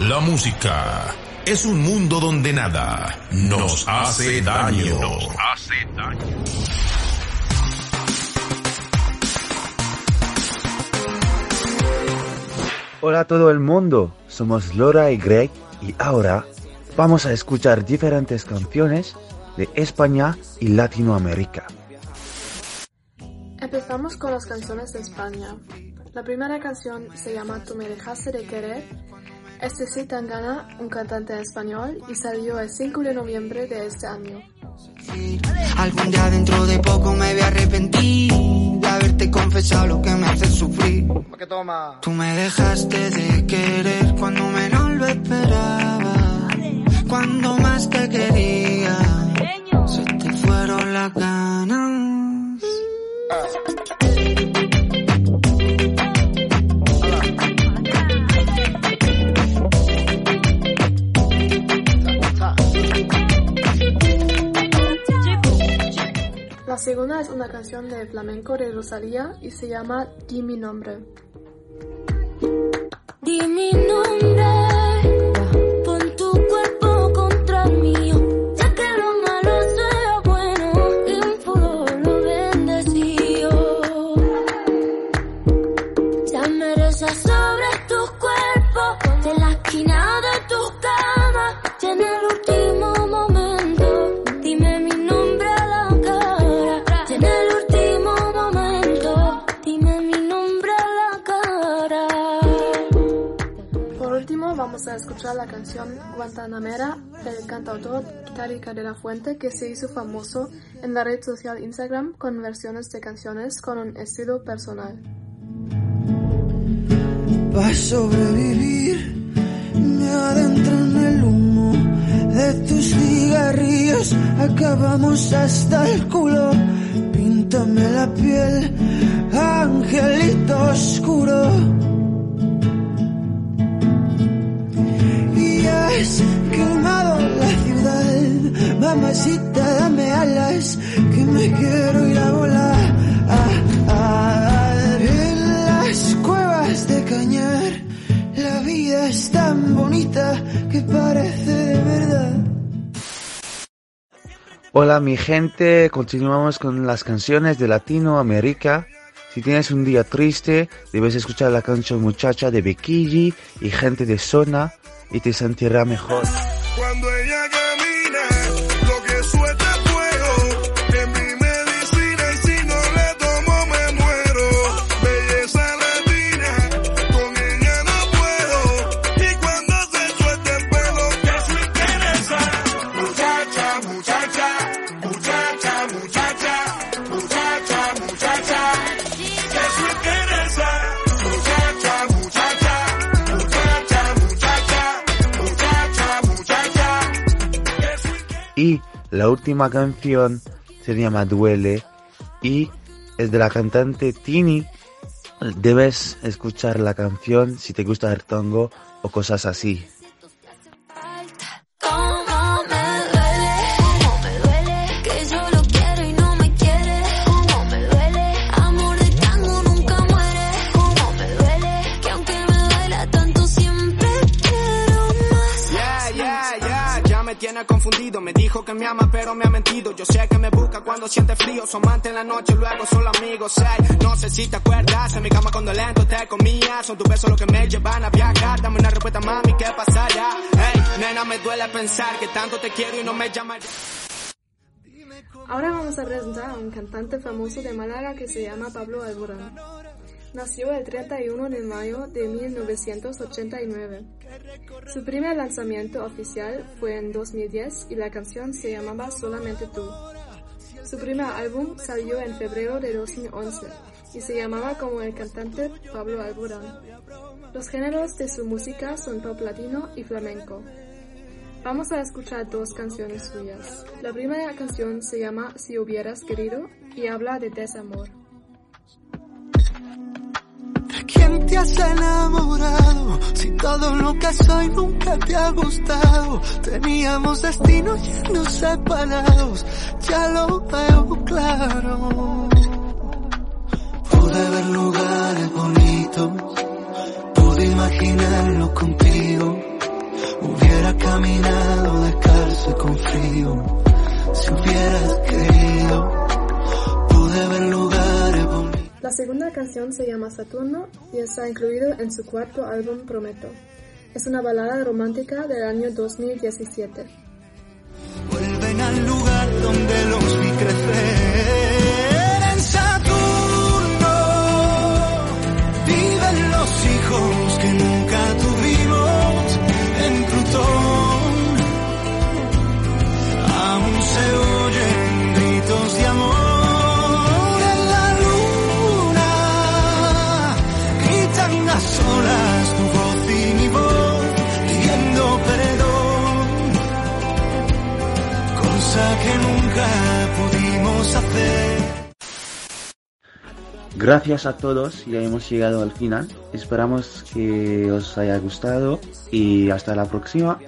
La música es un mundo donde nada nos hace daño. Nos hace daño. Hola a todo el mundo, somos Laura y Greg y ahora vamos a escuchar diferentes canciones de España y Latinoamérica. Empezamos con las canciones de España. La primera canción se llama Tú me dejaste de querer. Este es Tangana, un cantante español, y salió el 5 de noviembre de este año. Algún día dentro de poco me voy a arrepentir de haberte confesado lo que me hace sufrir. Tú me dejaste de querer La segunda es una canción de flamenco de Rosalía y se llama Di mi nombre. Di mi nombre, pon tu cuerpo contra el mío, ya que lo malo sea bueno y un futuro bendecido. Ya mereces sobre tu cuerpo, de la esquina vamos a escuchar la canción Guantanamera del cantautor Itálica de la Fuente que se hizo famoso en la red social Instagram con versiones de canciones con un estilo personal. Para sobrevivir me adentro en el humo de tus cigarrillos. Acabamos hasta el culo. Píntame la piel, angelito oscuro. Y has quemado la ciudad. Mamacita, dame alas, que me quiero ir a volar. Ah, ah, en las cuevas de Cañar, la vida es tan bonita que parece de verdad. Hola mi gente, continuamos con las canciones de Latinoamérica. Si tienes un día triste, debes escuchar la canción Muchacha de Becky y Gente de Zona y te sentirá mejor. Y la última canción se llama Duele y es de la cantante Tini. Debes escuchar la canción si te gusta el tango o cosas así. Me tiene confundido. Me dijo que me ama, pero me ha mentido. Yo sé que me busca cuando siente frío. Su amante en la noche, luego solo amigos. Ey, no sé si te acuerdas. En mi cama cuando lento te comía. Son tus besos los que me llevan a viajar. Dame una respuesta, mami, ¿qué pasará? Ey, nena, me duele pensar que tanto te quiero y no me llamas. Ahora vamos a presentar a un cantante famoso de Málaga que se llama Pablo Alborán. Nació el 31 de mayo de 1989. Su primer lanzamiento oficial fue en 2010 y la canción se llamaba Solamente tú. Su primer álbum salió en febrero de 2011 y se llamaba como el cantante Pablo Alborán. Los géneros de su música son pop latino y flamenco. Vamos a escuchar dos canciones suyas. La primera canción se llama Si hubieras querido y habla de desamor. ¿De quién te has enamorado? Si todo lo que soy nunca te ha gustado. Teníamos destino yendo separados, ya lo veo claro. Pude ver lugares bonitos, pude imaginarlo contigo. Hubiera caminado descalzo y con frío. Si hubieras La segunda canción se llama Saturno y está incluido en su cuarto álbum Prometo. Es una balada romántica del año 2017. Gracias a todos, ya hemos llegado al final. Esperamos que os haya gustado y hasta la próxima.